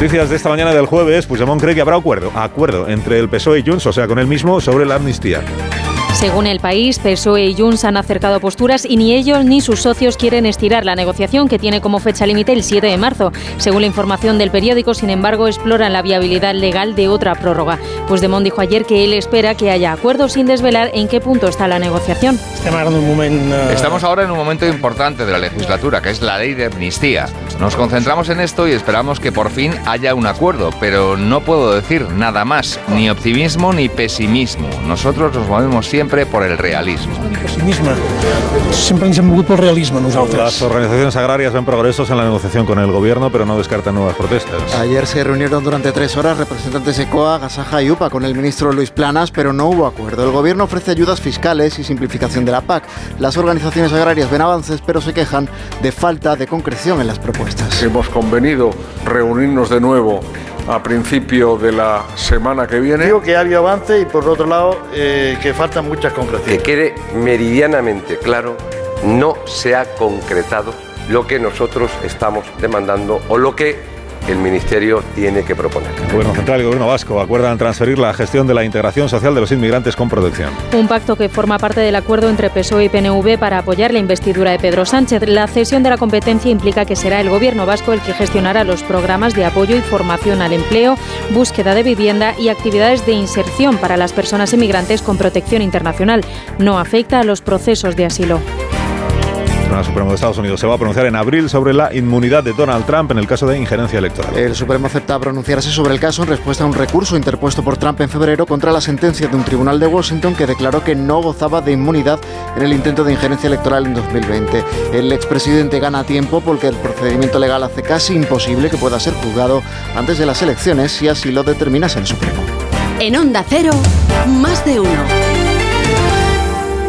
Noticias de esta mañana del jueves, Puigdemont cree que habrá acuerdo, acuerdo entre el PSOE y Junts, o sea, con él mismo, sobre la amnistía. Según el país, PSOE y Junts han acercado posturas y ni ellos ni sus socios quieren estirar la negociación que tiene como fecha límite el 7 de marzo. Según la información del periódico, sin embargo, exploran la viabilidad legal de otra prórroga. Pues Demont dijo ayer que él espera que haya acuerdo sin desvelar en qué punto está la negociación. Estamos ahora en un momento importante de la legislatura, que es la ley de amnistía. Nos concentramos en esto y esperamos que por fin haya un acuerdo, pero no puedo decir nada más, ni optimismo ni pesimismo. Nosotros nos movemos siempre por el realismo. Pessimisme. Sempre ens hem mogut pel realisme nosaltres. Las organizaciones agrarias ven progresos en la negociación con el gobierno, pero no descartan nuevas protestas. Ayer se reunieron durante tres horas representantes de COA, Gasaja y UPA con el ministro Luis Planas, pero no hubo acuerdo. El gobierno ofrece ayudas fiscales y simplificación de la PAC. Las organizaciones agrarias ven avances, pero se quejan de falta de concreción en las propuestas. Hemos convenido reunirnos de nuevo a principio de la semana que viene. Digo que ha habido avance y por otro lado eh, que faltan muchas Que concreciones. quede meridianamente claro, no se ha concretado lo que nosotros estamos demandando o lo que el Ministerio tiene que proponer. El Gobierno Central y el Gobierno Vasco acuerdan transferir la gestión de la integración social de los inmigrantes con protección. Un pacto que forma parte del acuerdo entre PSOE y PNV para apoyar la investidura de Pedro Sánchez. La cesión de la competencia implica que será el gobierno vasco el que gestionará los programas de apoyo y formación al empleo, búsqueda de vivienda y actividades de inserción para las personas inmigrantes con protección internacional. No afecta a los procesos de asilo. El Tribunal Supremo de Estados Unidos se va a pronunciar en abril sobre la inmunidad de Donald Trump en el caso de injerencia electoral. El Supremo acepta pronunciarse sobre el caso en respuesta a un recurso interpuesto por Trump en febrero contra la sentencia de un tribunal de Washington que declaró que no gozaba de inmunidad en el intento de injerencia electoral en 2020. El expresidente gana tiempo porque el procedimiento legal hace casi imposible que pueda ser juzgado antes de las elecciones si así lo determinase el Supremo. En Onda Cero, más de uno.